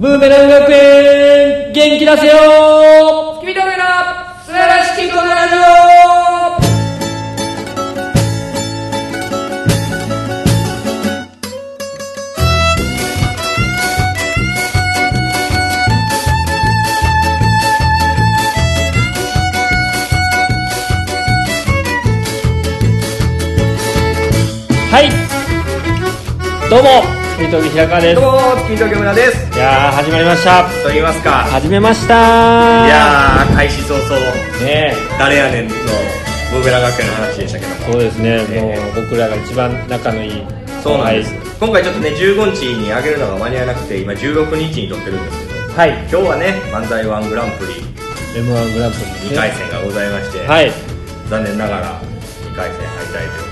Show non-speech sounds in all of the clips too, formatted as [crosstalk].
ブーメラン学園元気出せよ！君と俺の素晴らしきこのラジオはい。どうも君と平川です。どうも金時村です。いやー始まりました。と言いますか。始めましたいやー開始早々ね誰やねんのブーメラン学園の話でしたけども。そうですね。ねもう僕らが一番仲のいい。そうなんです、は今回ちょっとね15日に上げるのが間に合わなくて今16日に撮ってるんですけど。い、はい、今日はね漫才ワングランプリ。m 1グランプリ2回戦がございまして、はい。残念ながら2回戦敗退という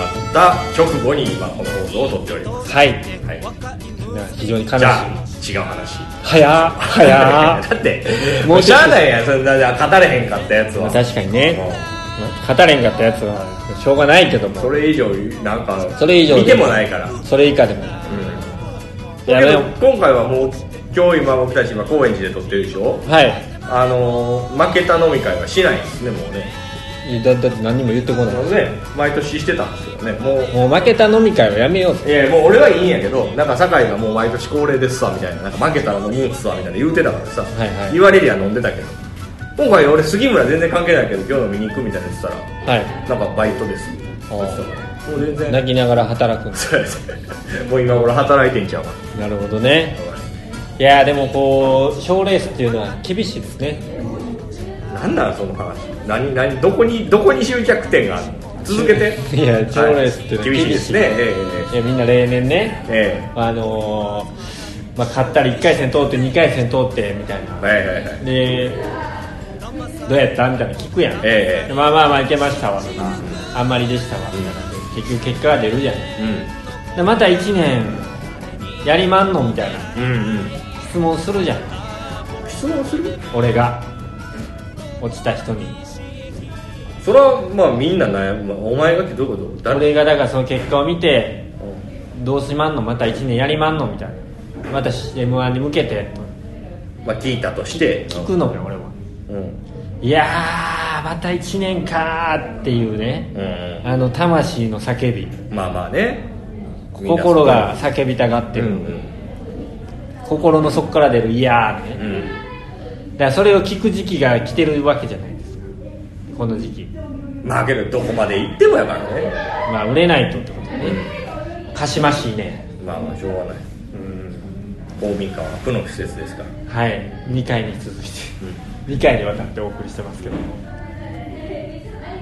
まった直後に今この放送を撮っております。はい。はい。非常に悲しい。じゃあ違う話。早っ早っ。[laughs] だってもうしゃあないやんそんな語れへんかったやつは。確かにね。も語れんかったやつはしょうがないけども。うそれ以上なんかそれ以上で見てもないから、それ以下でも。うん、やめよだけど今回はもう今日今僕たち今高円寺で撮ってるでしょ？うはい。あのー負けた飲み会はしないんですねもうねだだって何にも言ってこない。ね。毎年してたんですけどね。もうもう負けた飲み会はやめよういやもう俺はいいんやけどなんか酒井がもう毎年恒例ですわみたいな。なんか負けたら飲むんすわみたいな言うてたからさ、はいはい。言われりゃ飲んでたけど。今回俺杉村全然関係ないけど今日飲みに行くみたいな言ってたらはい。なんかバイトですもう全然。泣きながら働くんですそうです。もう今俺働いてんちゃうかなるほどね。いやでもこう賞レースっていうのは厳しいですねなんなんその話。何何どこにどこに集着点があるの？続けて。いや賞レースって厳しいですね。えいやみんな例年ね。ええ。あのーまあ、勝ったら1回戦通って2回戦通ってみたいな。ええはいはいはい。でどうやったみたいな聞くやん、ええ。でまあまあまあいけましたわとか、あんまりでしたわみたいな結局結果が出るじゃないでまた1年やりまんのみたいなうんうんうん。質問するじゃん。質問する？俺が落ちた人に。それはまあみんな悩む。お前がってどういうこと？誰？俺がだからその結果を見てどうしまんの？また1年やりまんの？みたいな。また m 1に向けて。とまあ聞いたとして。聞くのよ俺は。うん。いやーまた1年かーっていうね。うん。あの魂の叫び。まあまあね。心が叫びたがってる、うんうん。心の底から出る「いやー」ね。うん。だからそれを聞く時期が来てるわけじゃないですか。この時期。まあけどどこまで行ってもやからね。まあ売れないとってことね。かしましいね。まあまあしょうがない。うん。公民館は負の施設ですから。はい。2回に続いて。2回にわたってお送りしてますけども。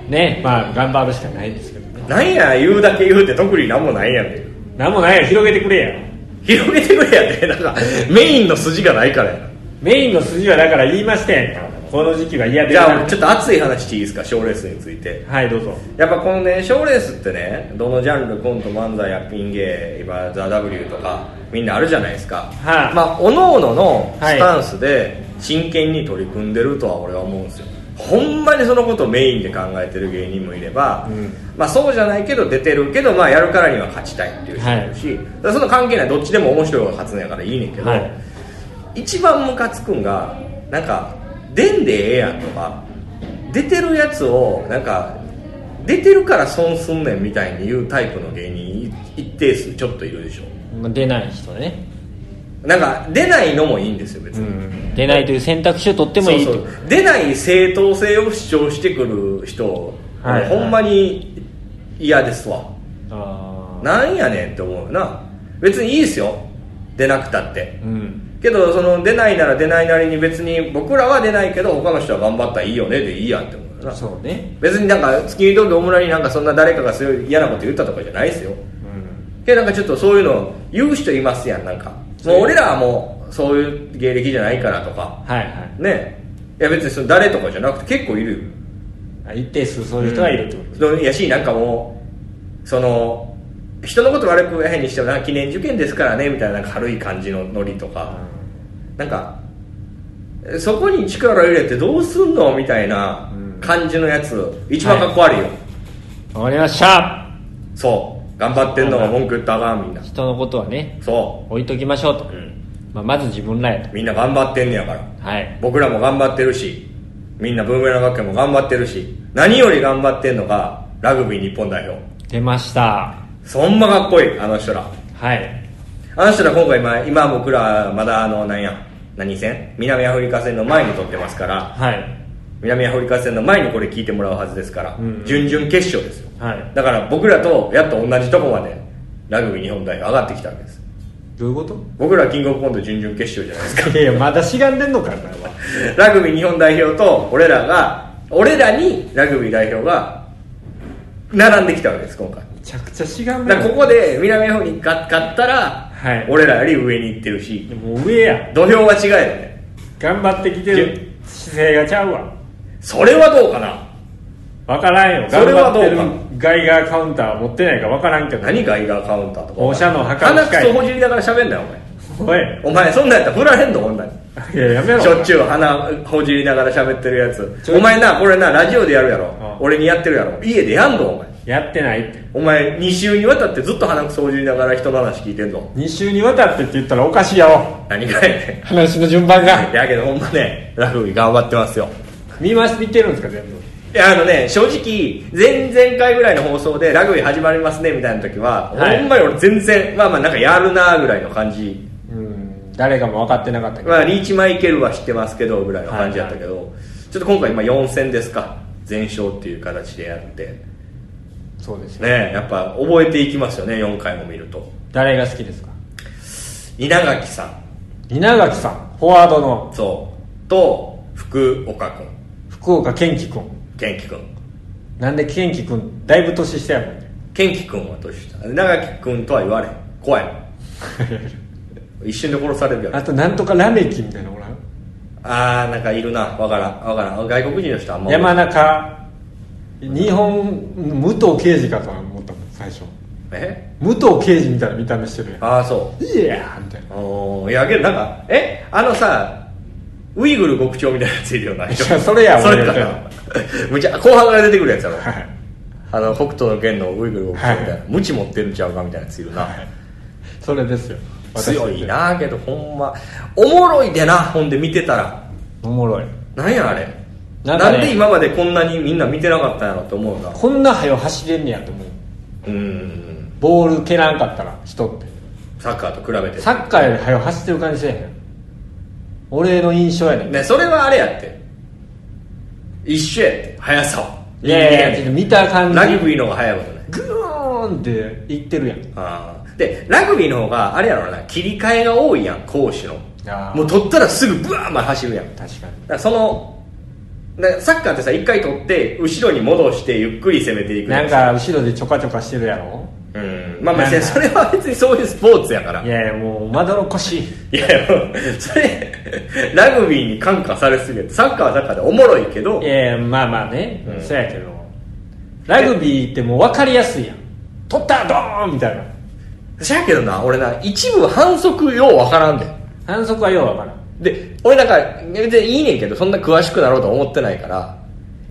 ね。まあ頑張るしかないですけどね。なんや言うだけ言うて特になんもないやん。でなんもないよ広げてくれや。広げてくれやって。なんかメインの筋がないからやメインの筋はだから言いましたやん。かこの時期は嫌で。じゃあちょっと熱い話していいですか？賞レースについて。はいどうぞ。やっぱこのね賞レースってねどのジャンルコント漫才やピン芸今「ザ・ w とかみんなあるじゃないですか、はい。まあおのおののはいスタンスで真剣に取り組んでるとは俺は思うんですよ。ほんまにそのことをメインで考えてる芸人もいれば、うん。まあそうじゃないけど出てるけどまあやるからには勝ちたいっていう人もいるし、だからその関係ないどっちでも面白い方が勝つんやからいいねんけど、はい一番ムカつくんがなんか出んでええやんとか出てるやつをなんか出てるから損すんねんみたいに言うタイプの芸人一定数ちょっといるでしょ。まあ出ない人ね、なんか出ないのもいいんですよ別に、うん、出ないという選択肢を取ってもいいと。そうそう。出ない正当性を主張してくる人、はいはい。ほんまに嫌ですわ。あなんやねんって思うよな。別にいいですよ。出なくたって。ーうんけどその出ないなら出ないなりに別に僕らは出ないけど他の人は頑張ったらいいよねでいいやんって思うよな。そうね。別になんか月見東京村になんかそんな誰かがそういう嫌なこと言ったとかじゃないですよ。うん。けどなんかちょっとそういうの言う人いますやんなんか。もう俺らはもうそういう芸歴じゃないからとか。はいはい。ね。いや別にその誰とかじゃなくて結構いるよ。あ一定数そういう人はいるってことうん。やしなんかもうその人のこと悪く変にしてもな記念受験ですからねみたいな軽い感じのノリとか、なんかそこに力入れてどうすんのみたいな感じのやつ一番かっこ悪いよ、わかりました。そう。頑張ってんのが文句言ったらあかんみんな。人のことはねそ置いときましょうと、う、うん、まあ、まず自分らやと。みんな頑張ってんねやから。はい。僕らも頑張ってるし。みんなブーメラン学園も頑張ってるし。何より頑張ってんのがラグビー日本代表。出ましたそんまかっこいいあの人ら。はい。あの人ら今回今今僕らまだあのなんや何戦南アフリカ戦の前に撮ってますから。はい。南アフリカ戦の前にこれ聞いてもらうはずですから、うん準々決勝ですよ。はい。だから僕らとやっと同じとこまでラグビー日本代表上がってきたわけです。どういうこと？僕らキングオブコント準々決勝じゃないですか。いやいやまだしがんでんのかよ [laughs] ラグビー日本代表と俺らが俺らにラグビー代表が並んできたわけです今回。めちゃくちゃしがんでだからここで南アフリカ勝ったら、はい。俺らより上に行ってるし。もう上や。土俵は違えよね。頑張ってきてる。姿勢がちゃうわ。それはどうかな？分からんよ。それはどうか？頑張ってるガイガーカウンター持ってないか分からんけど。何ガイガーカウンターとか？放射能測る鼻機械。くそほじりながら喋んなよお前。おい。お前そんなんやったら振られんの？女にいややめろ。しょっちゅう鼻ほじりながら喋ってるやつ。お前なこれなラジオでやるやろ。あ。俺にやってるやろ。家でやんの？お前やってない。ってお前2週にわたってずっと鼻くそほじりながら人の話聞いてんぞ2週にわたってって言ったらおかしいやろ。何がやね話の順番が。んやけどほんまねラグビー頑張ってますよ。見ます見てるんですか全部。いやあのね正直前々回ぐらいの放送でラグビー始まりますねみたいな時は、はい。ほんまに俺全然まあまあなんかやるなぐらいの感じ。うん。誰かも分かってなかったけど、まあリーチマイケルは知ってますけどぐらいの感じだったけど、ちょっと今回今4戦ですか。全勝っていう形でやってそうですよ。ねやっぱ覚えていきますよね4回も見ると。誰が好きですか？稲垣さん。稲垣さんフォワードの。そう。と福岡君。福岡健貴君。健貴君。なんで健貴君だいぶ年下やもんね。健貴君は年下。稲垣君とは言われん。怖い [laughs] 一瞬で殺されるやろ。あとなんとかラメキみたいなのおらん？あーなんかいるな。わからん。わからん。外国人の人はあんま山中日本武藤敬司かと思ったもん最初。え？武藤敬司みたいな見た目してるやん。ああそいやーみたいな。うおーいやけどなんかえ？あのさウイグル極長みたいなやついるよな人。いやそれやそれか [laughs] むちゃ後半から出てくるやつやろ。はい。あの北斗の拳のウイグル極長みたいな、はい。ムチ持ってるんちゃうかみたいなやついるな、それですよ。強いなけどほんま。おもろいでなほんで見てたら。おもろい。なんやあれなかねなんんで今までこんなにみんな見てなかったんやろって思うな。こんな早走れんねやと思う。うん。ボール蹴らんかったら人って。サッカーと比べて。サッカーより早走ってる感じせえへん。俺の印象やねん。ねそれはあれやって。一緒やって。速さはいやいやいやちょっと見た感じ。ラグビーの方が速いことね。グーンっていってるやん。あー。でラグビーの方があれやろな。切り替えが多いやん攻守の。あー。もう取ったらすぐブワーまで走るやん。だか確かそのサッカーってさ一回取って後ろに戻してゆっくり攻めていくやなんか後ろでちょかちょかしてるやろ？うん。まあまあそれは別にそういうスポーツやから。いやいやもうまどろっこしい。[laughs] いやいやもうそれラグビーに感化されすぎてサッカーはサッカーでおもろいけど。いやいやまあまあね、うん。そうやけど。ラグビーってもう分かりやすいやん。取ったドーンみたいな。しやけどな俺な一部反則ようわからんで。反則はよう分からんで俺なんか別にいいねんけどそんな詳しくなろうとは思ってないから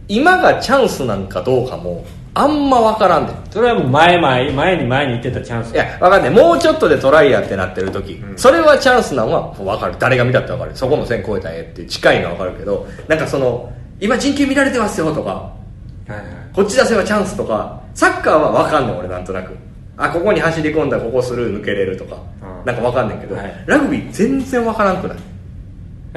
今がチャンスなんかどうかもあんまわからんで。それはもう前前前に前に行ってたチャンス。いやわかんない。もうちょっとでトライやってなってる時、それはチャンスなのはわかる。誰が見たってわかる。そこの線越えたらええって近いのはわかるけどなんかその今人権見られてますよとかはいはい。こっち出せばチャンスとかサッカーは分かんねん俺なんとなく。あここに走り込んだらここスルー抜けれるとか、うん。なんか分かんねんけど、はい。ラグビー全然分からんくない？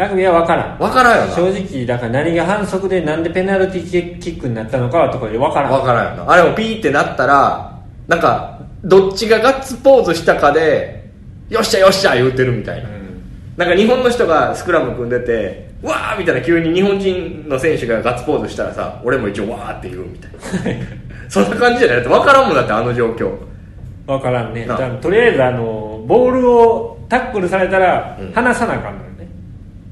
ラグビーは分からん。分からんよな。正直だから何が反則でなんでペナルティーキックになったのかはとかで分からん。分からんよな。あれもピーってなったらなんかどっちがガッツポーズしたかでよっしゃよっしゃ言うてるみたいな、うん。なんか日本の人がスクラム組んでてわーみたいな急に日本人の選手がガッツポーズしたらさ俺も一応わーって言うみたいな。そんな感じじゃないだって分からんもんだってあの状況。分からんね。とりあえずあのボールをタックルされたらうん。離さなあかん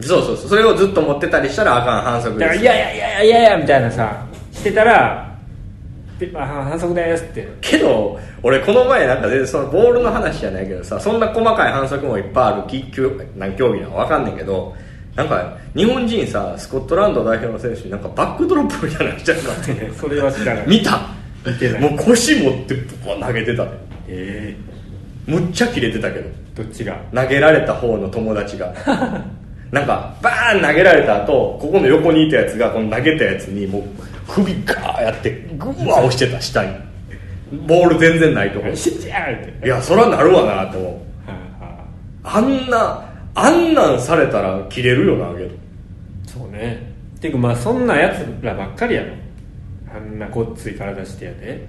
そうそうそう。それをずっと持ってたりしたらあかん反則です。だからいやいやいやいやいやいやみたいなさしてたら反則ですって。けど俺この前なんか全然そのボールの話じゃないけどさそんな細かい反則もいっぱいあるき競何競技なのか分かんないけどなんか日本人さスコットランド代表の選手になんかバックドロップみたいなのしちゃったって。[laughs] それは知らない。見た？もう腰持ってボコ投げてた。でえむっちゃ切れてたけど。どっちが？投げられた方の友達が [laughs] なんかバーン投げられた後ここの横にいたやつがこの投げたやつにもう首ガーやってグワー押してた下に。ボール全然ないとこ。死んじゃうって。いやそらなるわなと。思うはあんなあんなんされたら切れるよなけどそうね。ていうかまあそんなやつらばっかりやろ。あんなごっつい体してやで。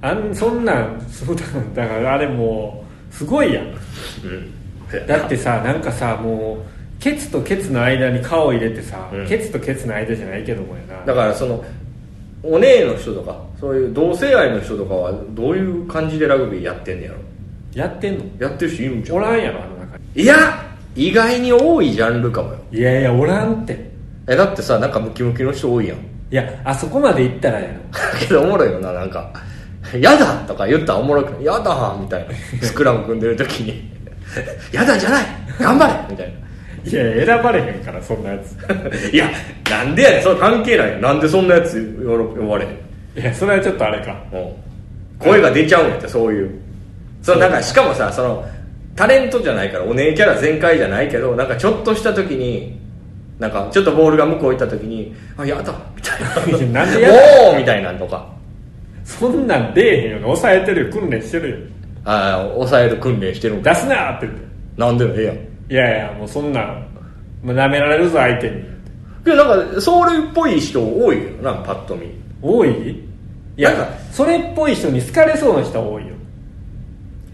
あんそんなんそうだだからあれもうすごいやん。うんだってさなんかさもうケツとケツの間に顔入れてさ、うん。ケツとケツの間じゃないけどもやな。だからそのお姉の人とかそういう同性愛の人とかはどういう感じでラグビーやってんねやろ？やってんの？やってる人いるんちゃう？おらんやろあの中に。いや意外に多いジャンルかもよ。いやいやおらんって。えだってさなんかムキムキの人多いやん。いやあそこまで行ったらやろ。[laughs] けどおもろいよななんか「やだ!」とか言ったらおもろくない「やだ!」みたいな。スクラム組んでる時に「[laughs] やだじゃない頑張れ!」みたいいやいや選ばれへんからそんなやつ。な [laughs] いやなんでやねんそれ関係ないよ。なんでそんなやつ呼ばれへん。いやそれはちょっとあれか。うん。声が出ちゃうんやってそういう。そのなんかしかもさそのタレントじゃないからお姉キャラ全開じゃないけどなんかちょっとした時になんかちょっとボールが向こう行った時に「あやだ」みたいな。[laughs] なんでやだおーみたいなんとか。そんなん出えへんよな抑えてるよ訓練してるよああ抑える訓練してるんか。出すなーって言って。なんでもええやん。いやいやもうそんなんもう舐められるぞ相手に。けどなんかそれっぽい人多いよ。なパッと見。多い？いやなんかそれっぽい人に好かれそうな人は多いよ。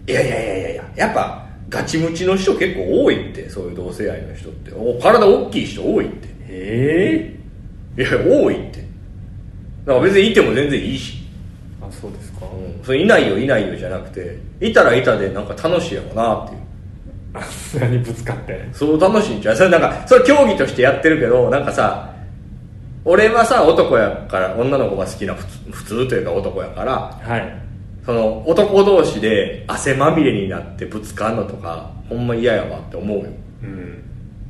いやいやいやいやいややっぱガチムチの人結構多いってそういう同性愛の人って。お体大きい人多いって。ええいや多いって。だから別にいても全然いいし、あそうですか。うん、それいないよいないよじゃなくていたらいたでなんか楽しいやろなっていう。あ [laughs] 何ぶつかって。そう楽しいんじゃんそれなんかそれ競技としてやってるけどなんかさ俺はさ男やから女の子が好きな普通普通というか男やからはい。その男同士で汗まみれになってぶつかんのとかほんま嫌やわって思うよ。うん。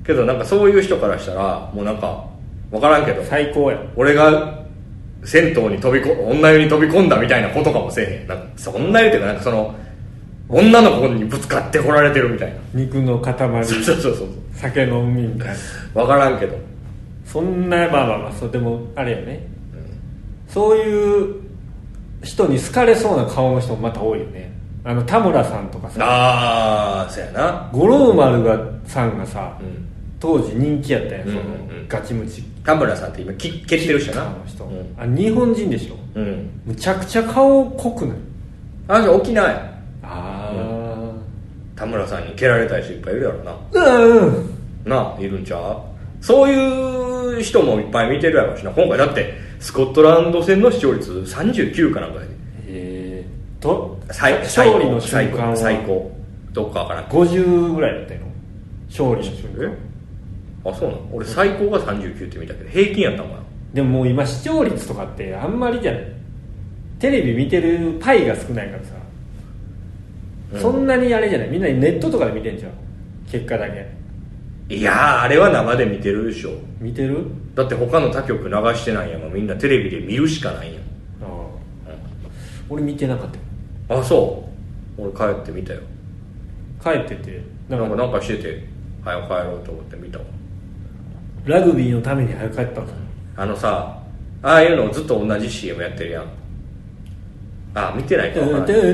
けどなんかそういう人からしたらもうなんか分からんけど。最高や。俺が銭湯に飛びこ女湯に飛び込んだみたいなことかもせえへん。なんかそ女湯っていうかなんかその女の子にぶつかってこられてるみたいな。肉の塊。そうそうそうそう。酒飲みみたいな。分からんけど。そんなまあまあまあそうでもあれやね、そういう人に好かれそうな顔の人もまた多いよね。あの田村さんとかさ。ああそうやな。五郎丸がさんがさ、うん。当時人気やったやんその、うんうんうん。ガチムチ田村さんって今き蹴ってる人やな。あの人、うん。あ日本人でしょ？うん。むちゃくちゃ顔濃くない？あじゃあ沖縄や。あ田村さんに蹴られたい人いっぱいいるやろな。あうん。なあいるんちゃう？そういう人もいっぱい見てるやろうしな。今回だってスコットランド戦の視聴率39かなんかやで。えー、と最勝利の瞬間は？最高。どっかわから。ん50ぐらいだったよ。勝利の瞬間。え？あそうなの？俺最高が39って見たけど平均やったんかな？でももう今視聴率とかってあんまりじゃないテレビ見てるパイが少ないからさ、うん。そんなにあれじゃない。みんなネットとかで見てんじゃん。結果だけ。いやーあれは生で見てるでしょ。見てる？だって他の他局流してないん。やもんみんなテレビで見るしかないん。やあ。あ俺見てなかったよ。あそう？俺帰って見たよ。帰ってて。ななんかんかなんかしてて早く帰ろうと思って見たわラグビーのために早く帰ったあのさああいうのずっと同じ CM やってるやん。ああ見てないか。分からない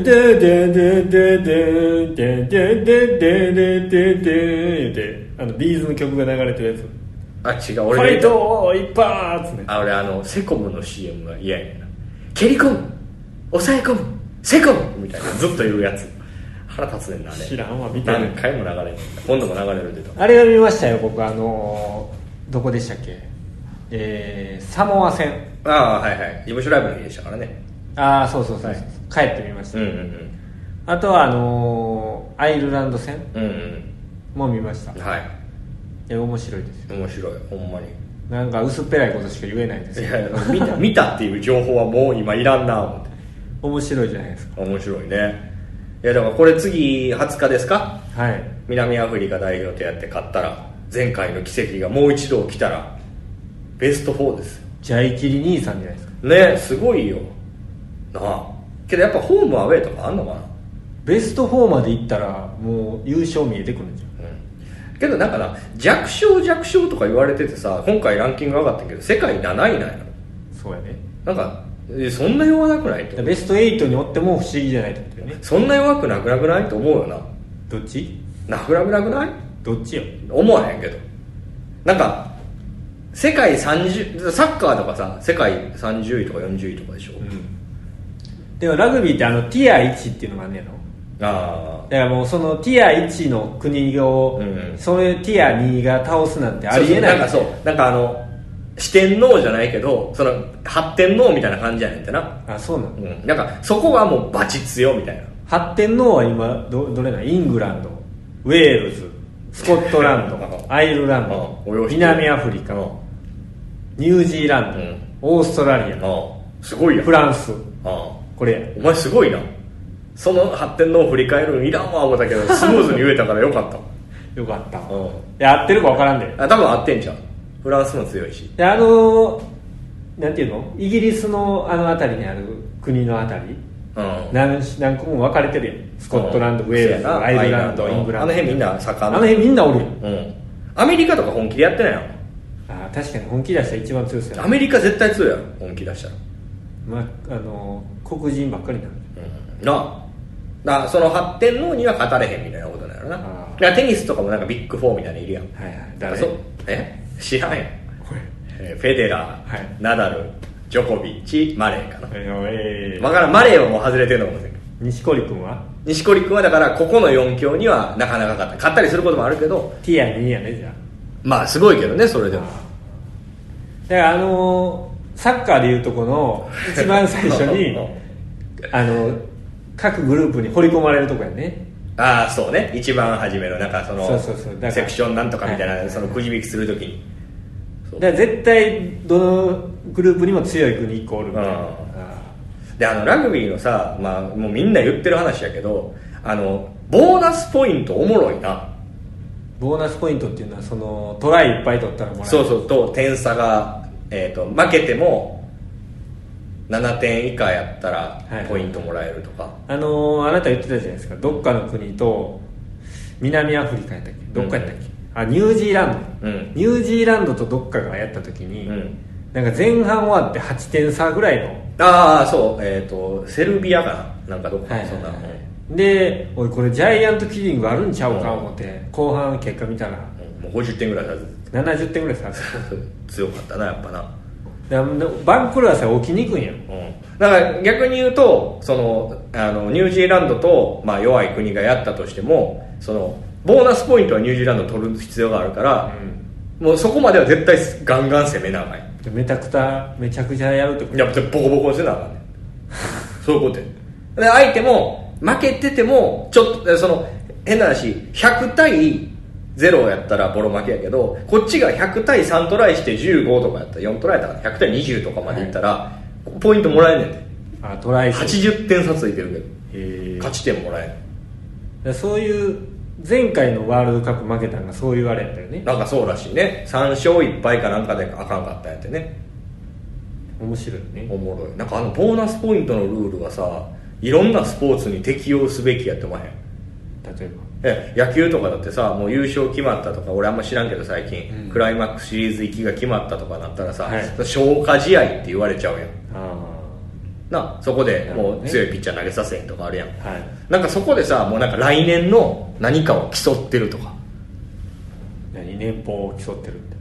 あのビーズの曲が流れてるやつあ違う俺ファイト一発ねあ俺あのセコムの CM が嫌やな蹴り込む抑え込むセコムみたいなずっと言うやつ腹立つねんなあれ知らんわ見て何回も流れる今度も流れるであれは見ましたよ僕あのーどこでしたっけ？えー、サモア戦。ああはいはい。事務所ライブの日でしたからね。ああそうそうそう、はい。帰ってみました、うんうんあとはあのーアイルランド戦。うんうん。も見ました。うんはい。え面白いですよ。面白い。ほんまに。なんか薄っぺらいことしか言えないんですけどいや見た [laughs] 見たっていう情報はもう今いらんな思って。面白いじゃないですか。面白いね。いやだからこれ次20日ですか？はい。南アフリカ代表とやって勝ったら前回の奇跡がもう一度起きたらベスト4ですよ。ジャイキリ兄さんじゃないですか。ねすごいよ。なあ。けどやっぱホームアウェーとかあんのかベスト4までいったらもう優勝見えてくるんじゃん。うん。けどなんかな弱小弱小とか言われててさ今回ランキング上がったけど世界7位なんやろ。そうやね。なんかえそんな弱なくないと。ベスト8におっても不思議じゃないってことよね。そんな弱くなくなくない？と思うよな。どっち？なくなくなくない？どっちよ？思わへんけど。なんか世界30サッカーとかさ世界30位とか40位とかでしょ、でもラグビーってあのティア1っていうのがあんねやろ？あだからもうそのティア1の国を、うん。それティア2が倒すなんてあありえない。なんかそう。なんかあの四天王じゃないけどその八天王みたいな感じやねんってな。あそうなのうん。なんかそこはもうバチ強みたいな。発展のは今どどれなん？イングランド。ウェールズスコットランドアイルランド南アフリカうん。ニュージーランド、うん。オーストラリアあすごいやん。フランス。あこれ。やお前すごいな。その発展のを振り返るのいらんわ思ったけど [laughs] スムーズに言えたからよかった。よかった、うん。いや合ってるか分からんで。あ多分合ってんじゃん。フランスも強いし。であのなんていうの？イギリスのあの辺りにある国の辺り？うん何何個も分かれてるやん。スコットランド、ウェールズアイルランドイングランド。あの辺みんな盛んあの辺みんなおるやん。うん。アメリカとか本気でやってないの？あ確かに本気出したら一番強いですよアメリカ絶対強いやろ本気出したら。まあ、あの黒人ばっかりなのうん。な。あだその発展のには勝たれへんみたいなことなのな。だテニスとかもなんかビッグフォーみたいなのいるやん。はいはい。う。え？知らんやん。えーフェデラー、はい。ナダルジョコビッチマレーかな。えー分からんマレーはもう外れてるのかもしれんけど。錦織君は？錦織君はだからここの4強にはなかなか勝った。勝ったりすることもあるけど。ティア2やねじゃまあすごいけどねそれでも。あだからあのーサッカーでいうとこの一番最初に [laughs] あの各グループに掘り込まれるとこやね。ああそうね。一番初めのなんかそのセクションなんとかみたいな、はいそのくじ引きするときにだから絶対どのグループにも強い国1個おるみたいな。であのラグビーのさ、まあ、もうみんな言ってる話やけどあのボーナスポイントおもろいな。ーボーナスポイントっていうのはそのトライいっぱい取ったらもらえる。そうそうと点差が、えー、と負けても7点以下やったらはい。ポイントもらえるとか、あのーあなた言ってたじゃないですか。どっかの国と南アフリカやったっけ？どっかやったっけ、あニュージーランド、うん。ニュージーランドとどっかがやった時に、うん。なんか前半終わって8点差ぐらいのああそう。えっ、とセルビアかななんかどっか、そんな、でおいこれジャイアントキリングあるんちゃうかうん思って後半結果見たらうん。もう50点ぐらいさ70点ぐらい差つ強かったなやっぱな。バンクルはさ起きにくいんや。ろうん。だから逆に言うとそのあのニュージーランドと、まあ、弱い国がやったとしてもそのボーナスポイントはニュージーランド取る必要があるから、もうそこまでは絶対ガンガン攻めなあかんやでめちゃくちゃめちゃくちゃやるってこ。とやっぱボコボコにせなあかんねん。[laughs] そういうことや。で相手も負けててもちょっとその変な話100対0やったらボロ負けやけどこっちが100対3トライして15とかやったら4トライやったから100対20とかまでいったら、ポイントもらえんねんであトライ数80点差ついてるけど。勝ち点もらえだからそういう前回のワールドカップ負けたのがそういうあれやったよね。るなんかそうらしいね。3勝1敗かなんかであかんかったんやってね。面白いね。おもろい。なんかあのボーナスポイントのルールがさいろんなスポーツに適用すべきやって思わへん？例ええ野球とかだってさもう優勝決まったとか俺あんま知らんけど最近、うん。クライマックスシリーズ行きが決まったとかなったらさ、はい。消化試合って言われちゃうやん。ばあなそこでもう強いピッチャー投げさせへんとかあるやん、あはい。なんかそこでさもうなんか来年の何かを競ってるとか。何年俸を競ってるって？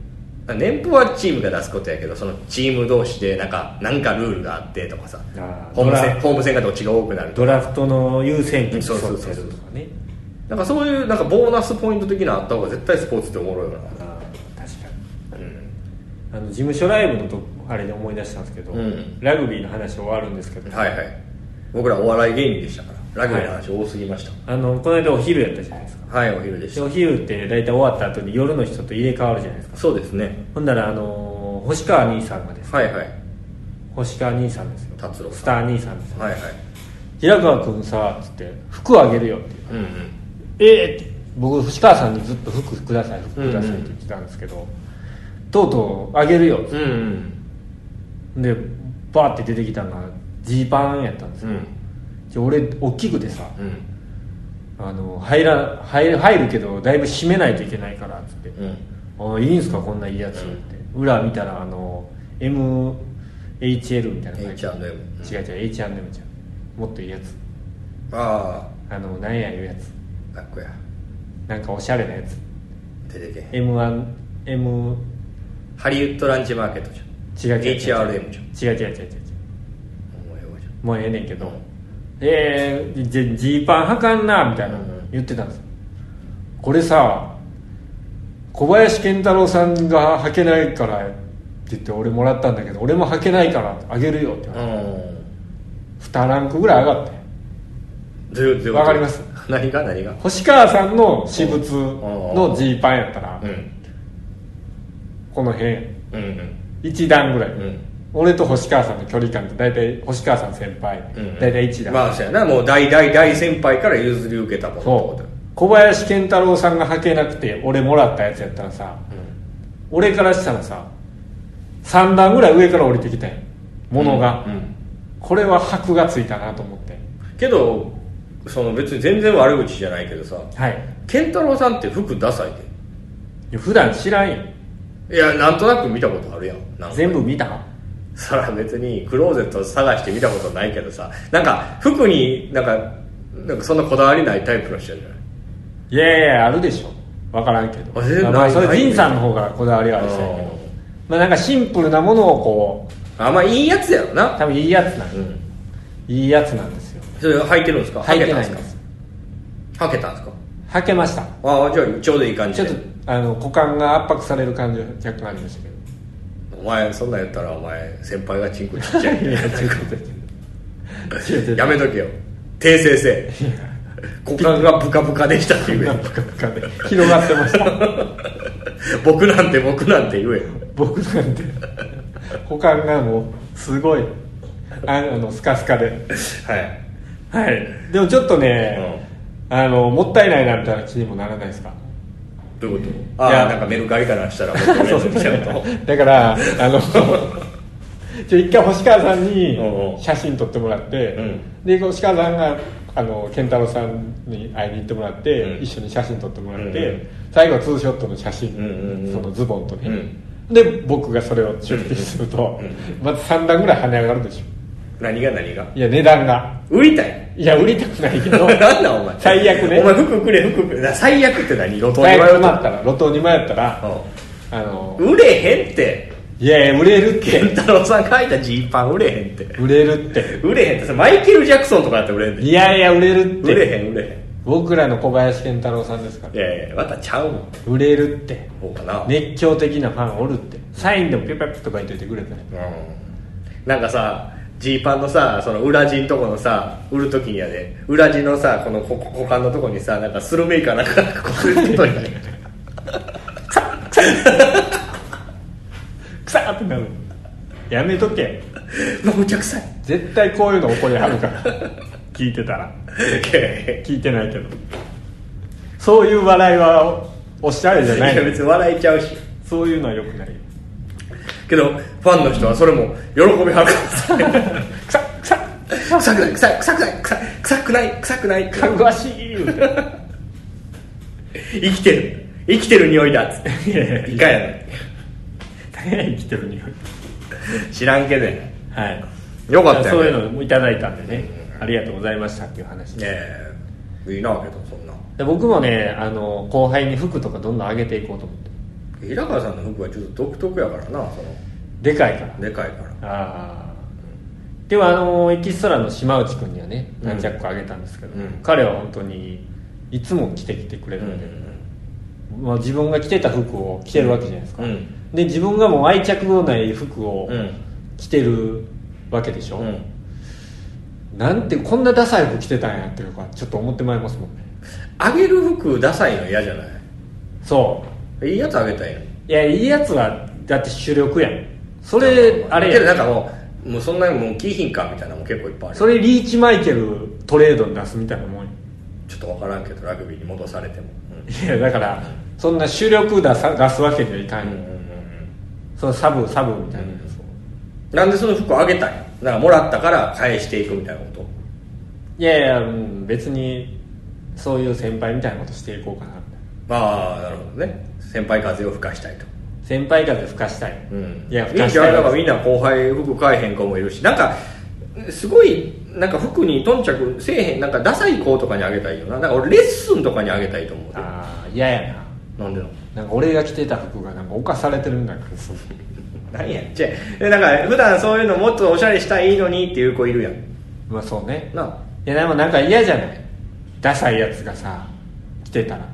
年俸はチームが出すことやけどそのチーム同士でなんかなんかルールがあってとかさ。ホーム戦ホーム戦がどっちが多くなるドラフトの優先権競ってそうそうそう。そうるとかね。なんかそういうなんかボーナスポイント的なのあった方が絶対スポーツっておもろいよな。確かに。うん。あの事務所ライブのとあれで思い出したんですけど、うん。ラグビーの話終わるんですけど、はいはい。僕らお笑い芸人でしたから。ラグビーの話多すぎました。あのこの間お昼やったじゃないですか。はい、お昼でしでお昼って大体終わった後に夜の人と入れ替わるじゃないですか。たそうですね。ほんならあのー星川兄さんがですね、はいはい。星川兄さんですよ。達郎スター兄さんですよ、はいはい。平川君さつって服あげるよってうんうん。ええって。僕星川さんにずっと服ください服くださいって言ってたんですけど、とうとうあげるよって。うんうんでバーって出てきたのがジーパンやったんですよ、うん。俺大きくてさうん。あの入ら入る入るけどだいぶ閉めないといけないからっつって。うん「あいいんすかこんないいやつ」って。裏見たらあの MHL みたいな H&M 違う違う H&M じゃん。もっといいやつ。ああの何やいうやつ。あ楽や。なんかおしゃれなやつ。出てけへん。M1 M ハリウッドランチマーケットじゃん違う違う違う。HRM じゃん。違う違う違う違うもうええねんけど。えー、ジジーパン履かんなみたいなうん言ってたんですよ。これさ小林健太郎さんが履けないからって言って俺もらったんだけど俺も履けないからあげるよって言われて。うん。2ランクぐらい上がって。わかります？何が？何が？星川さんの私物のジーパンやったらうん。この辺。うんうん1段ぐらい、うん。俺と星川さんの距離感って大体星川さん先輩、うん大体1段、まあそうやな。もう大大大先輩から譲り受けたものってこそう。小林健太郎さんが履けなくて俺もらったやつやったらさと俺からしたらさ3段ぐらい上から降りてきたよ物が、うんうん。これは箔がついたなと思って。けどその別に全然悪口じゃないけどさ。はい。健太郎さんって服ダサいいや普段知らんよ。でいやなんとなく見たことあるやん。なんか全部見た？そら別にクローゼット探して見たことないけどさ。なんか服になんかなんかそんなこだわりないタイプの人じゃない？いやいやあるでしょ。分からんけど。あ全然まあまあそれないない仁さんの方がこだわりはある人やけうんどまあなんかシンプルなものをこあまあいいやつやろうな。多分いいやつなんうん。いいやつなんですよ。それ履いてるんですか？履いてないんです。履けたんですか？履けました。ああじゃあちょうどいい感ちょっとあの股間が圧迫される感じが若干ありましたけど。お前そんなん言ったらお前先輩がチンコちっちゃいい [laughs] やめとけよ。訂正せ股間がブカブカでしたって言え。ぷかぷかで広がってました。[laughs] 僕なんて僕なんて言え。よ僕なんて。股間がもうすごい。ああのスカスカで。はい。はい。でもちょっとね、あのもったいないなみたいな気にもならないですか？どういうこと？あ。いやあなんかメルカリからしたら僕のやつ見ちゃうと。[laughs] だからあの [laughs] ちょ一回星川さんに写真撮ってもらって、うん。で星川さんがあの健太郎さんに会いに行ってもらって、うん。一緒に写真撮ってもらって、うんうん。最後ツーショットの写真、うんうんうん。そのズボンとね、うん。で僕がそれを出品すると、うんまず3段ぐらい跳ね上がるでしょ何が何が？いや値段が。売りたい？いや売りたくないけど。[laughs] なんだお前？最悪ね。お前服くれ服くれ。な最悪って何？路頭に最迷ったら。路頭に迷ったら、あのうん売れへんって。いやいや売れるって。健太郎さん書いたジーパン売れへんって。売れるって。売れへんって。さマイケル・ジャクソンとかやって売れんねん。いやいや売れるって。売れへん売れへん。僕らの小林健太郎さんですから。いやいやまたちゃうもん。売れるって。そうかな、熱狂的なファンおるって。サインでもピュピュピュとか言っといてくれたね。うん。なんかさジーパンのさその裏地のとこのさ売るときにはね裏地のさこのこ股間のとこにさなんかスルメイカなんかこういうことにくさってなるやめとけむちゃくさい絶対こういうの怒りはるから聞いてたら聞いてないけどそういう笑いはおしゃれじゃないいや別に笑えちゃうしそういうのはよくないよけどファンの人はそれも喜びはるからくさ。くさ臭くない。臭い臭くない臭い臭くない臭くないって。かぐわしい生きてる生きてる匂い。だっつっていやい。やいかんやろ大変生きてる匂い。知らんけどやはいよかったよそういうのもいただいたんでね。ありがとうございましたっていう話で。ねえ。いいなけどそんな。で僕もねあの後輩に服とかどんどん上げていこうと思って平川さんの服はちょっと独特やからなその。でかいから。でかいから。ああではあのエキストラの島内君にはね何着かあげたんですけど、うん。彼は本当にいつも着てきてくれるので、まあ、自分が着てた服を着てるわけじゃないですか、うん。で自分がもう愛着のない服をうん。着てるわけでしょ、うん。なんてこんなダサい服着てたんやっていうかちょっと思ってまいりますもんね。あげる服ダサいの嫌じゃない？そういいやつあげたいのにいやいいやつはだって主力やん。それあれけどなやんかもうもうそんなにもうキーヒンかみたいなのも結構いっぱいあるそれリーチマイケルトレードに出すみたいなもんや。ちょっと分からんけどラグビーに戻されても。いやだからそんな主力出さ出すわけにはいかんよ、うんうんうんそのサブサブみたいな。うんなんでその服あげたい？のなんかもらったから返していくみたいなこと？いやいや、うん別にそういう先輩みたいなことしていこうかな。ああなるほどね先輩風を吹かしたいと。先輩風吹かしたい、うん。いやい。いんじゃないだからみんな後輩服買えへん子もいるしなんかすごいなんか服に頓着せえへんなんかダサい子とかにあげたいよな。なんか俺レッスンとかにあげたいと思うで。ああ嫌やな。なんでの？なんか俺が着てた服がなんか犯されてるんだからす何や？じゃあなんか普段そういうのもっとおしゃれしたらいいのにっていう子いるやん。まあそうね。ないやでもなんか嫌じゃない？ダサいやつがさ着てたら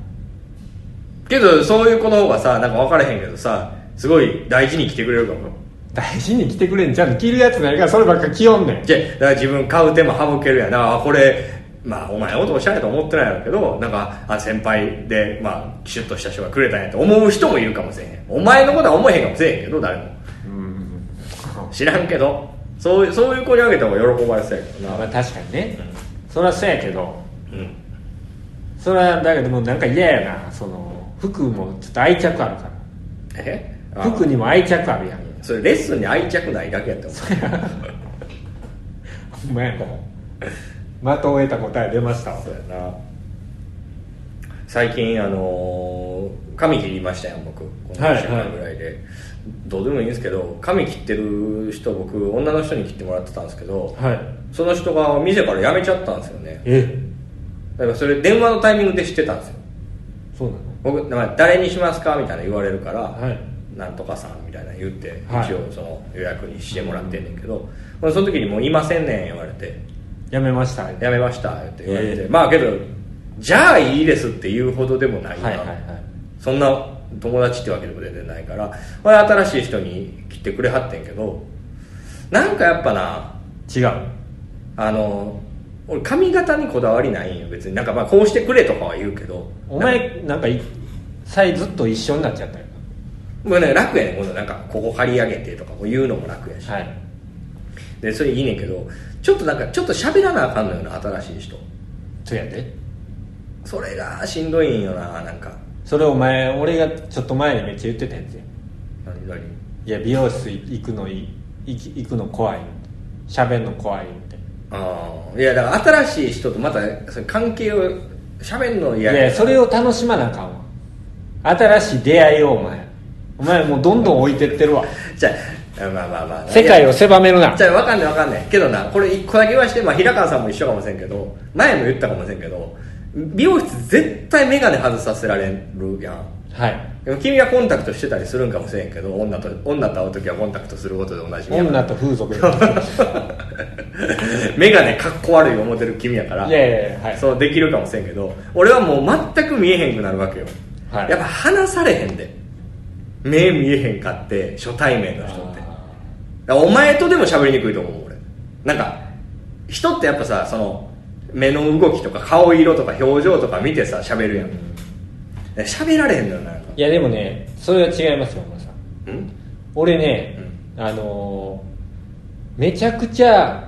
けどそういう子の方がさなんか分からへんけどさすごい大事に着てくれるかも。大事に着てくれんちゃんと着るやつないからそればっか着よんねん。じゃあだから自分買う手も省けるやんな。あこれまあお前とおしゃれと思ってないやろうけどなんかあ先輩でまあシュッとした人がくれたんやと思う人もいるかもしれへん。お前のことは思えへんかもしれへんけど誰も。うん。知らんけど。そういうそういう子にあげた方が喜ばれそうやけどな。まあ確かにね、それはそうやけど。うん。それはだけどもうなんか嫌やなその服もちょっと愛着あるかえ？ら服にも愛着あるやん。それレッスンに愛着ないだけやった [laughs] ほんまやな。的を得た答え出ましたわ。そうやな。最近あのー髪切りましたよ僕。このはい。1週間ぐらいで、どうでもいいんですけど髪切ってる人僕女の人に切ってもらってたんですけどはい。その人が店から辞めちゃったんですよね。え？だからそれ電話のタイミングで知ってたんですよ。そうなの？僕まあ誰にしますかみたいな言われるから、はい。なんとかさんみたいな言って、はい。一応その予約にしてもらってんねんけど、その時にもういませんねん言われて。やめました。やめましたって言われて、ええ。まあけどじゃあいいですって言うほどでもないな、はいはいはい。そんな友達ってわけでも全然ないからこれ新しい人に来てくれはってんけどなんかやっぱな違う。あの俺髪型にこだわりないんよ別に。なんかまあこうしてくれとかは言うけど。お前なんかいさえずっと一緒になっちゃったよ。もうね楽やねん今度なんかここ刈り上げてとかも言うのも楽やし、はい。でそれいいねんけどちょっとなんかちょっと喋らなあかんのよな新しい人。そうやで。それがしんどいんよななんか。それお前俺がちょっと前にめっちゃ言ってたやつや。何何？いや美容室行くのい行くの怖い。喋んの怖いああいやだから新しい人とまたその関係を喋んのい嫌や。それを楽しまなあかんわ。新しい出会いをお前。お前もうどんどん置いてってるわ。[laughs] じゃあまあまあまあ。世界を狭めるな。じゃあ分かんない分かんない。けどなこれ一個だけ言わして、まあ、平川さんも一緒かもしれんけど前も言ったかもしれんけど美容室絶対眼鏡外させられるやん。はい。でも君はコンタクトしてたりするんかもしれんけど女と女と会う時はコンタクトすることで同じみや女と風俗で [laughs] [laughs] 眼鏡かっこ悪い思ってる君やからいやいやいやはい。そうできるかもしれんけど俺はもう全く見えへんくなるわけよ、はい。やっぱ話されへんで。目見えへんかって初対面の人って。お前とでも喋りにくいと思う俺。なんか人ってやっぱさその目の動きとか顔色とか表情とか見てさ喋るやん。で喋られへんのよなんか。いやでもねそれは違いますよお前さん。うん？俺ね、あのーめちゃくちゃ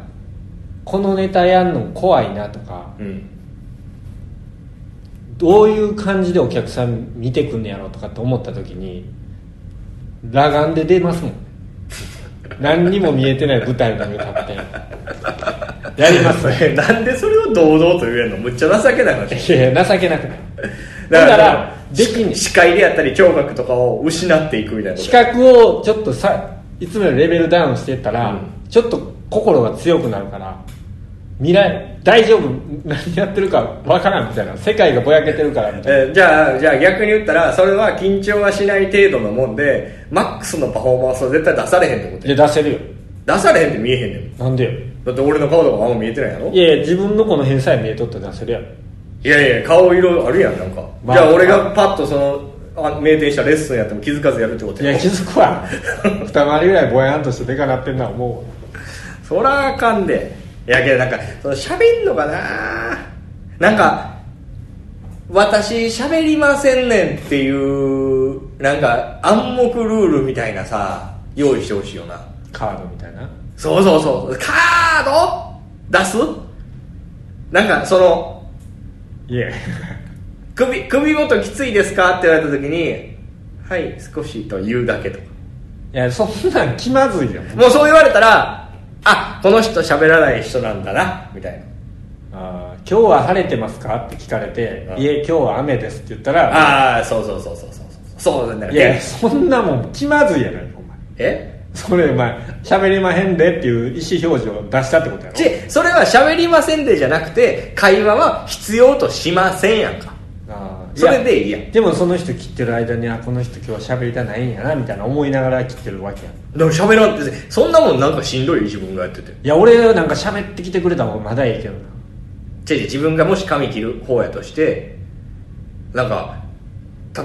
このネタやんの怖いなとかうんどういう感じでお客さん見てくんねやろとかって思った時に裸眼で出ますもん。何にも見えてない舞台の上に立って。やります。え [laughs] なんでそれを堂々と言えんの？むっちゃ情けない話い？やいや情けなくない。だだからできん視界であったり聴覚とかを失っていくみたいな視覚をちょっとさいつもよりレベルダウンしてたら、うん。ちょっと心が強くなるから未来大丈夫何やってるかわからんみたいな世界がぼやけてるからみたいな。えーじゃあじゃあ逆に言ったらそれは緊張はしない程度のもんでマックスのパフォーマンスを絶対出されへんってことや。いや出せるよ。出されへんって見えへんねんなんでよ？だって俺の顔とかあんま見えてないやろ？いやいや自分のこの辺さえ見えとったら出せるやろいやいや顔色あるやんなんか、まあじゃあ俺がパッとそのあ名店したレッスンやっても気づかずやるってことやろ？いや気づくわ。[laughs] 二回りぐらいぼやんとしてでかなってんな思うわそらあかんで。いやけどなんかその喋んのかな？なんか私喋りませんねんっていうなんか暗黙ルールみたいなさ用意してほしいよな。カードみたいな？そうそうそう。カード？出す？なんかそのいや首首元きついですか？って言われた時にはい少しと言うだけとか。いやそんなん気まずいよもうそう言われたらあこの人喋らない人なんだなみたいな。あー今日は晴れてますか?」って聞かれて「うん。いえ今日は雨です」って言ったらああそうそうそうそうそうそう。そうだいやそんなもん気まずいやないかお前。え？それお前喋りまへんでっていう意思表示を出したってことやろ？ちそれは喋りませんでじゃなくて会話は必要としませんやんかそれでいいや。んでもその人切ってる間にあこの人今日は喋りたないんやなみたいな思いながら切ってるわけやん。でも喋らんってそんなもんなんかしんどい自分がやってて。いや俺なんか喋ってきてくれた方がまだいいけどな。違う違う自分がもし髪切る方やとしてなんか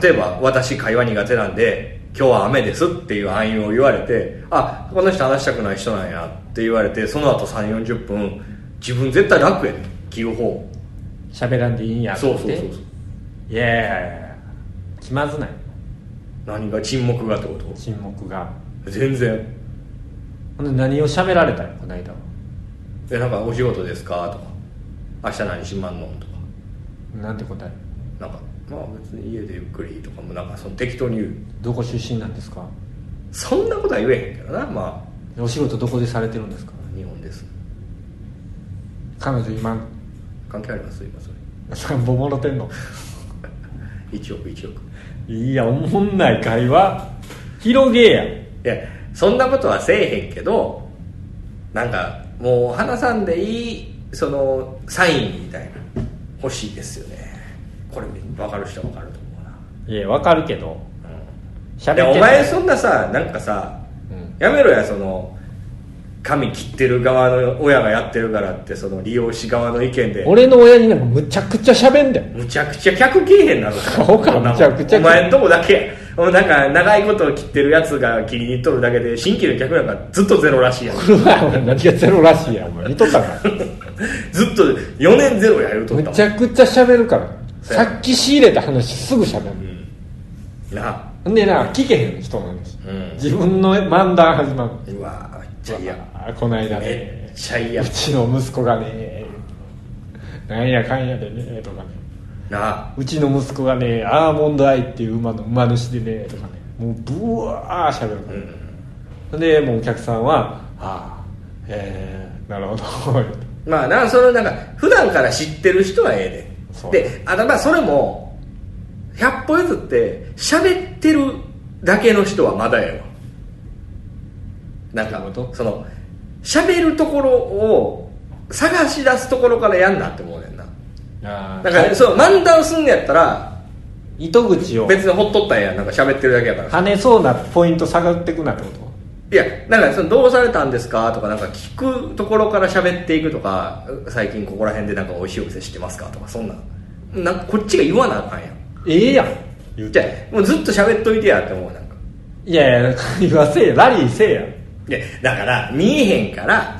例えば私会話苦手なんで今日は雨ですっていう暗喩を言われてあこの人話したくない人なんやって言われてその後3 4 0分自分絶対楽やね切る方。喋らんでいいんやって。そうそうそうそういやいやいや気まずない。何が沈黙がってこと？沈黙が。全然。ほんで何を喋られたよこの間は。でなんか「お仕事ですか?」とか「明日何しまんの?」とか。なんて答え？なんか「まあ別に家でゆっくり」とかもなんかその適当に言う。どこ出身なんですか？そんなことは言えへんけどなまお仕事どこでされてるんですか？あ日本です。彼女今？関係あります？今それ。なんぼもろてんの？1億1億。いやおもんない会話。広げやいやそんなことはせえへんけどなんかもう話さんでいいそのサインみたいな欲しいですよね。これ分かる人は分かると思ういやわかるけど。うん、でお前そんなさなんかさうん。やめろやその髪切ってる側の親がやってるからってその利用し側の意見で。俺の親になんかむちゃくちゃ喋んだよ。むちゃくちゃ客来えへんなのそうかむちゃくちゃお前んとこだけなんか長いことを切ってるやつが切りに行っとるだけで新規の客なんかずっとゼロらしいやん。何がゼロらしいやお前。見とったかずっと4年ゼロや言うとったむちゃくちゃ喋るからさっき仕入れた話すぐ喋る。うん。なでな聞けへん人なんです、うん。自分の漫談始まる。うわめっちゃ嫌。あこの間めねっちゃ嫌うちの息子がねなんやかんやでねとかね。なあ。うちの息子がねアーモンドアイっていう馬の馬主でねとかね。もうブワーしゃべるから、うん。でもうお客さんは「ああええなるほど」まあなそのなんか普段から知ってる人はええで。であとまあそれも100歩譲って喋ってるだけの人はまだええわ。なんかその喋るところを探し出すところからやんなって思うねんな。あだから、そう漫談すんのやったら糸口を。別にほっとったんやん。なんか喋ってるだけやから跳ねそうなポイント下がってくなってこと？いやなんかそのどうされたんですかとかなんか聞くところから喋っていくとか最近ここら辺でなんか美味しいお店知ってますかとかそんなん。なんかこっちが言わなあかんやん。ええやん。言うじゃてあもうずっと喋っといてやって思うなんか。いやいや [laughs] 言わせえ。やラリーせえやいやだから見えへんから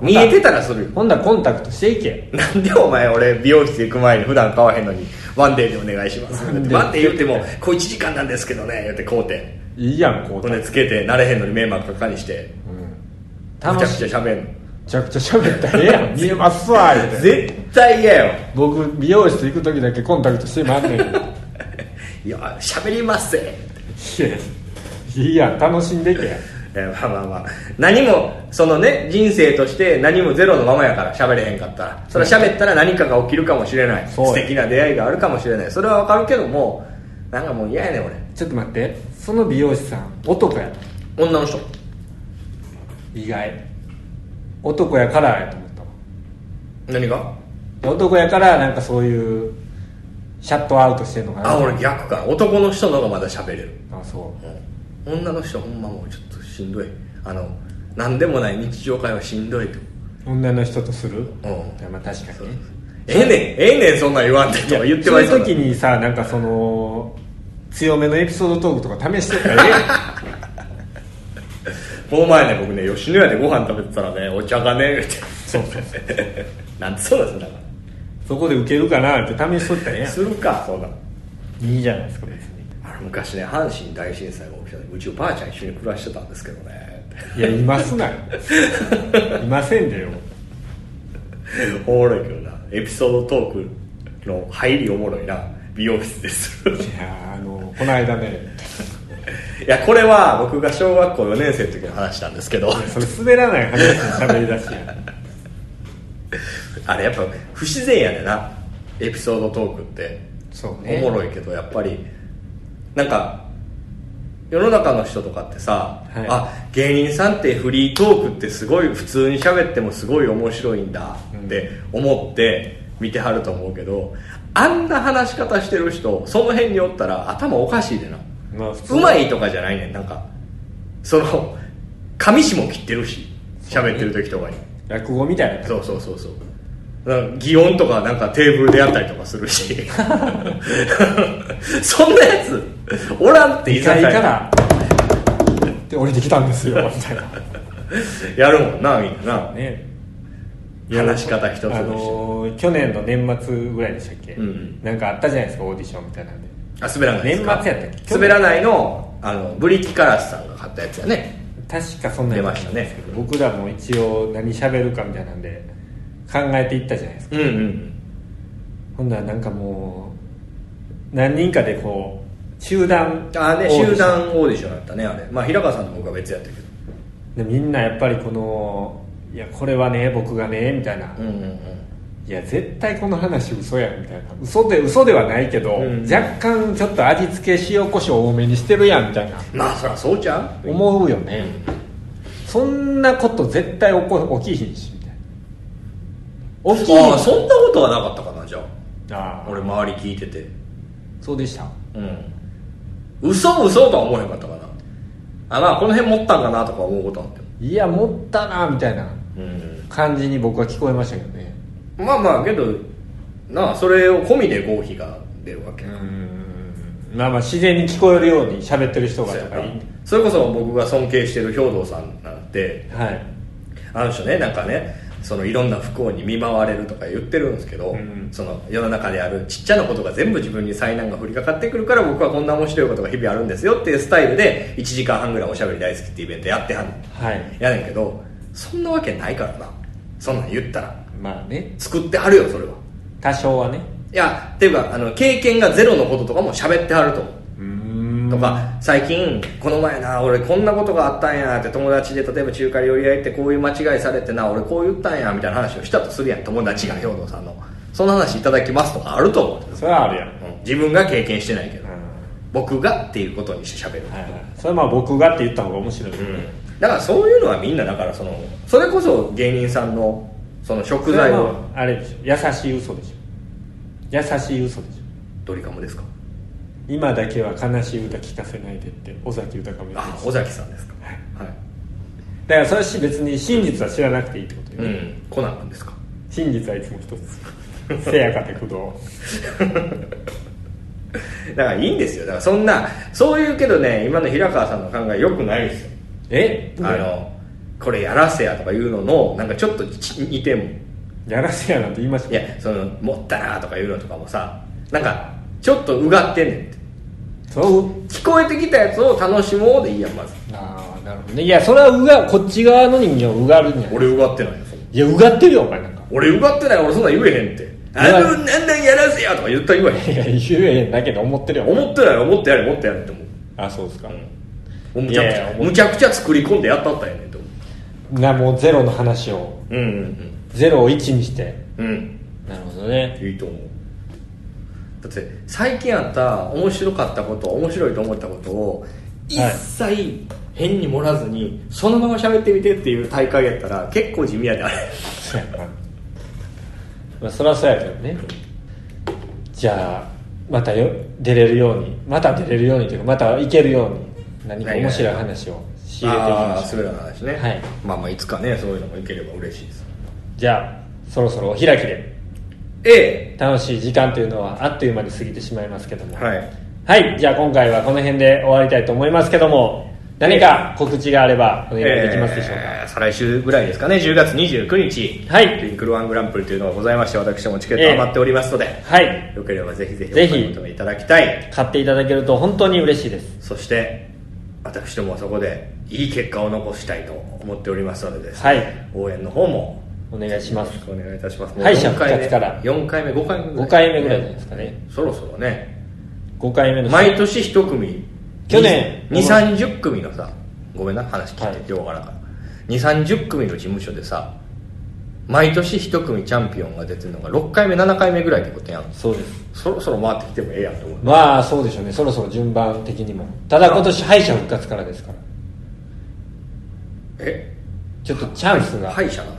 見えてたらするよ。ほんならコンタクトしていけ。なんでお前俺美容室行く前に普段買わへんのにワンデーでお願いします。ワンデー。ワンデー言ってもこう1時間なんですけどね言って買うて。いいやんこうほんでつけて慣れへんのに迷惑かかにして。うん。むちゃく楽しい。ちゃ喋んの。めちゃくちゃ喋ったらええやん。見えますわ言うて。絶対嫌よ。僕美容室行く時だけコンタクトしてまんねん。[laughs] いや喋りますぜいやいいやん。楽しんでけやえーまあまあまあ。何もそのね人生として何もゼロのままやから喋れへんかったら。それは喋ったら何かが起きるかもしれない。素敵な出会いがあるかもしれない。それはわかるけどもなんかもう嫌やねん俺。ちょっと待って。その美容師さん男や。女の人。意外。男やからやと思ったわ。何が？男やからなんかそういうシャットアウトしてんのかな。あ俺逆か。男の人の方がまだ喋れる、あそうん、女の人ほんまもうちょっとしんどい。あの何でもない。日常会話しんどいと。う女の人とする？うん。まあ確かにね。ええねん。ええねんそんなん言わんでとか言ってそういうました時にさなんかその強めのエピソードトークとか試してったらええやんこの前ね僕ね吉野家でご飯食べてたらねお茶がね言ってそうそう。[laughs] なんでそうなんですかそこで受けるかなって試しとったらええや。するかそんな。んんいいじゃないですか別に昔ね阪神大震災が起きた時うちおばあちゃん一緒に暮らしてたんですけどね。いやいますなよ。いませんでよ。おもろいけどなエピソードトークの入りおもろいな美容室です。いやあのこの間ね。いやこれは僕が小学校4年生の時の話なんですけど。それ滑らない話に喋り出しや。あれやっぱ不自然やでな。エピソードトークって。そうね。おもろいけどやっぱりなんか世の中の人とかってさ、はい。あ芸人さんってフリートークってすごい普通に喋ってもすごい面白いんだって思って見てはると思うけどあんな話し方してる人その辺におったら頭おかしいでな。まあうまいとかじゃないねん。なんかその上下切ってるし喋ってる時とかに。落語みたいな。そうそうそうそう。擬音とかなんかテーブルでやったりとかするし。[laughs] [laughs] そんなやつ [laughs] おらんって居2酒屋階からで降りてきたんですよ [laughs] みたいな。やるもんなみんなな。ね。話し方一つあのー去年の年末ぐらいでしたっけ、うんなんかあったじゃないですかオーディションみたいなんで。あ滑らないですか？年末やったっけ？滑らないのあのブリキカラスさんが買ったやつやね。確かそんな出ましたね。僕らも一応何喋るかみたいなんで考えていったじゃないですか。うんうん。ほんならなんかもう何人かでこう集団。あね集団オーディションやったねあれ。まあ平川さんと僕は別やったけど。でみんなやっぱりこのいやこれはね僕がねみたいな、うんうんうん。いや絶対この話嘘やみたいな。嘘で嘘ではないけど、うん若干ちょっと味付け塩コショウ多めにしてるやんみたいな。まあそりゃそうちゃう？思うよね、そんなこと絶対起こ起きひんしみたいな。起きひん。ああそんなことはなかったかなじゃあ。ああ俺周り聞いてて。そうでした。うん嘘嘘とは思わへんかったかなあまあこの辺持ったんかなとか思うことあって。もいや持ったなみたいなうん。感じに僕は聞こえましたけどね。まあまあけどなあそれを込みで合否が出るわけ、うん。まあまあ自然に聞こえるように喋ってる人がとかそれこそ僕が尊敬してる兵藤さんなんてはい。あの人ねなんかねそのいろんな不幸に見舞われるとか言ってるんですけど、うん。その世の中であるちっちゃなことが全部自分に災難が降りかかってくるから僕はこんな面白いことが日々あるんですよっていうスタイルで1時間半ぐらいおしゃべり大好きってイベントやってはんの。はいやねんけどそんなわけないからな。そんなん言ったら。まあね。作ってはるよそれは。多少はね。いやっていうかあの経験がゼロのこととかも喋ってはると思うとか最近この前な俺こんなことがあったんやって友達で例えば中華料理屋行ってこういう間違いされてな俺こう言ったんやみたいな話をしたとするやん友達が兵藤さんの。その話いただきますとかあると思う、それはあるやん、うん。自分が経験してないけど。うん。僕がっていうことにして喋る、はいはい、それはまあ僕がって言った方が面白い、うん。だからそういうのはみんなだからそのそれこそ芸人さんのその食材をあれでしょ。優しい嘘でしょ。優しい嘘でしょ。ドリカムですか？今だけは悲しい歌聴かせないでって尾崎豊がある尾崎さんですか？はい。はい。だからそれはし別に真実は知らなくていいってことよね、うん。コナン君ですか？真実はいつも一つせやかて工藤 [laughs] だからいいんですよ。だからそんなそういうけどね今の平川さんの考えよくないですよ。え？あのこれやらせやとか言うののなんかちょっとち似てもやらせやなんて言いました？いやその持ったなとか言うのとかもさなんかちょっとうがってんねんってそう。聞こえてきたやつを楽しもうでいいやんまず。ああなるほどね。いやそれはうがこっち側の人間はうがるんや俺うがってないいやうがってるよお前なんか。俺うがってない俺そんなん言えへんって。あやのなんなんやらせやとか言ったら言えへん。いや言えへんだけど思ってるよ。思ってないよ思ってやれ思ってやれって思う。あそうですか、うん。むちゃくちゃむちゃくちゃ作り込んでやったったんやねんと思なもうゼロの話を。ううんうん。ゼロを1にして。うんうん。なるほどね。いいと思うだって最近あった面白かったこと面白いと思ったことを一切変に盛らずにそのまま喋ってみてっていう大会やったら結構地味やであれ。そうやな。まあそりゃそうやけどね。じゃあまたよ出れるように。また出れるようにというかまた行けるように。何か面白い話を仕入れていきましょう。ああ滑らない話ね、はい。まあまあいつかねそういうのもいければ嬉しいです。じゃあそろそろお開きで A 楽しい時間というのはあっという間に過ぎてしまいますけども。はい。はいじゃあ今回はこの辺で終わりたいと思いますけども何か告知があればお願いできますでしょうか、えー再来週ぐらいですかね。10月29日。はい。インクルワングランプリというのがございまして私どもチケット余っておりますので、はい。よければぜひぜひぜひ求めいただきたい。買っていただけると本当に嬉しいです。そして私どもはそこでいい結果を残したいと思っておりますのでですね、はい。応援の方もお願いします。お願いいたします。敗者4回目。復活から。4回目5回目ぐらい。5回目ぐらいじゃないですかね。そろそろね。5回目の毎年1組。去年。2 3 0組のさ。ごめんな話聞いて、はい。ようわからんから。2 3 0組の事務所でさ毎年一組チャンピオンが出てるのが6回目7回目ぐらいってことやんそうです。そろそろ回ってきてもええやんと思う。まあそうでしょうね。そろそろ順番的にも。ただ今年敗者復活からですから。え？ちょっとチャンスが。敗者なん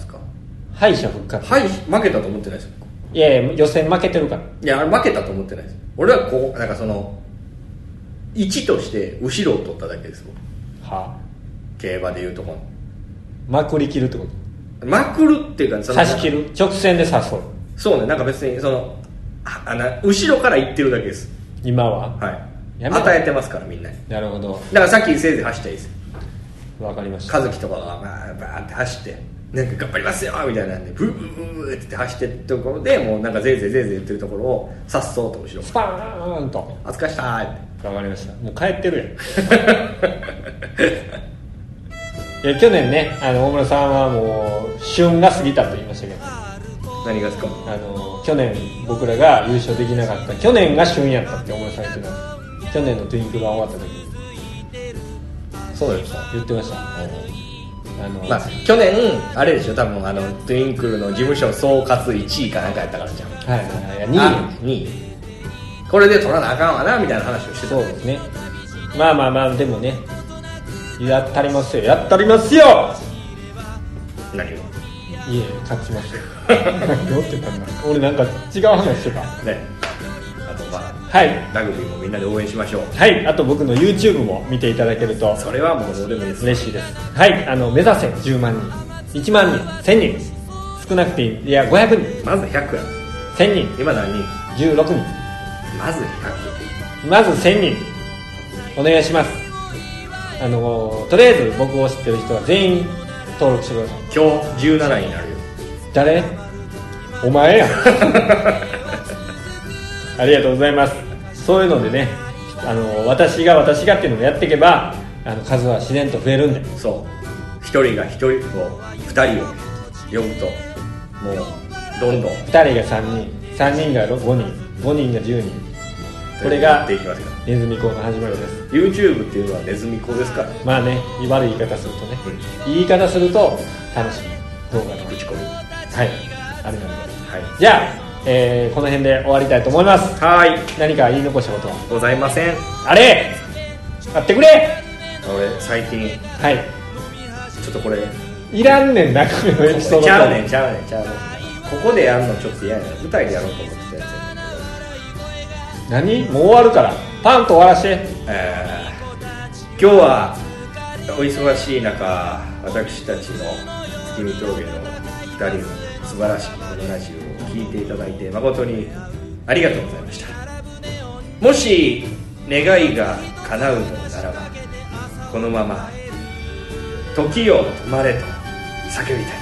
敗者復活。敗負けたと思ってないですよ。いやいや予選負けてるから。いやあれ負けたと思ってないです。俺はこうなんかその1として後ろを取っただけです僕。は競馬でいうとこの。まくり切るってこまくるっていうかそのと差し切る？直線で刺そうそうねなんか別にそのああの後ろから行ってるだけです。今は？はい。与えてますからみんなに。なるほど。だからさっきせいぜい走ったらいいです。よわかりました。和樹とかがバーって走ってなんか頑張りますよみたいなんでブーブーって走ってるところでもうなんかぜいぜいぜいぜい言ってるところをさっそうと後ろ。スパーンとお疲れしたーって。わかりました。もう帰ってるやん。[laughs] いや去年ねあの大村さんはもう旬が過ぎたと言いましたけど。何がですか？あの去年僕らが優勝できなかった。去年が旬やったって大村さん言ってた。去年のトゥインクルが終わった時に。そうですか。言ってましたあの、まあ去年あれでしょ多分あのトゥインクルの事務所総括1位かなんかやったからじゃん。はいはいはい。2位あ。2位。これで取らなあかんわなみたいな話をしてた。そうですね。まあまあまあでもね。やったりますよ。やったりますよ。何を？いえ勝ちますよ。[laughs] どうって言ったんだ俺なんか違う話してた。ねはい。ラグビーもみんなで応援しましょう。はい。あと僕の YouTube も見ていただけるとそれはもうどうでもいいです。嬉しいです。はい。あの目指せ10万人。1万人。1000人。少なくていい。いや500人まず100や。1000人。今何人？16人まず100まず1000人。お願いします。あのとりあえず僕を知ってる人は全員登録してください。今日17位になるよ。誰？お前や。ん [laughs] ありがとうございます。そういうのでねあの私が私がっていうのをやっていけばあの数は自然と増えるんで。そう。1人が1人を2人を呼ぶともうどんどん。2人が3人。3人が5人。5人が10人。これがでいきますからネズミ講の始まりです。YouTube っていうのはネズミ子ですから。まあね悪い言い方するとね、言い方すると楽しい動画の。口コミ。はい。あれなんで。はい。じゃあ、えーこの辺で終わりたいと思います。はい。何か言い残したことは？ございません。あれ？待ってくれ！俺最近。はい。ちょっとこれ。いらんねん中身のエピソードちゃうねんちゃうねんちゃうねん。ここでやるのちょっと嫌やな舞台でやろうと思ってたやつ。何？もう終わるから。パンと終わらして。えー今日はお忙しい中私たちの月見峠の2人の素晴らしいこのラジオを聞いていただいて誠にありがとうございました。もし願いが叶うのならばこのまま時を止まれと叫びたい。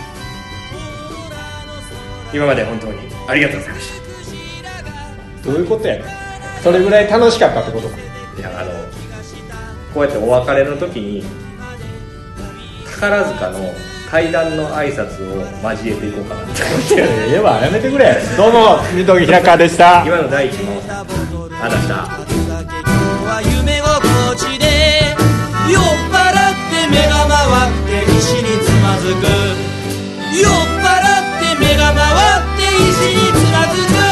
今まで本当にありがとうございました。どういうことやねん。それぐらい楽しかったってことか。いやあのこうやってお別れの時に宝塚の対談の挨拶を交えていこうかな。って言えばやめてくれ。どうも水戸木平川でした。今の第一のあなた。夢心地で酔っ払って目が回って石につまずく酔っ払って目が回って石につまずく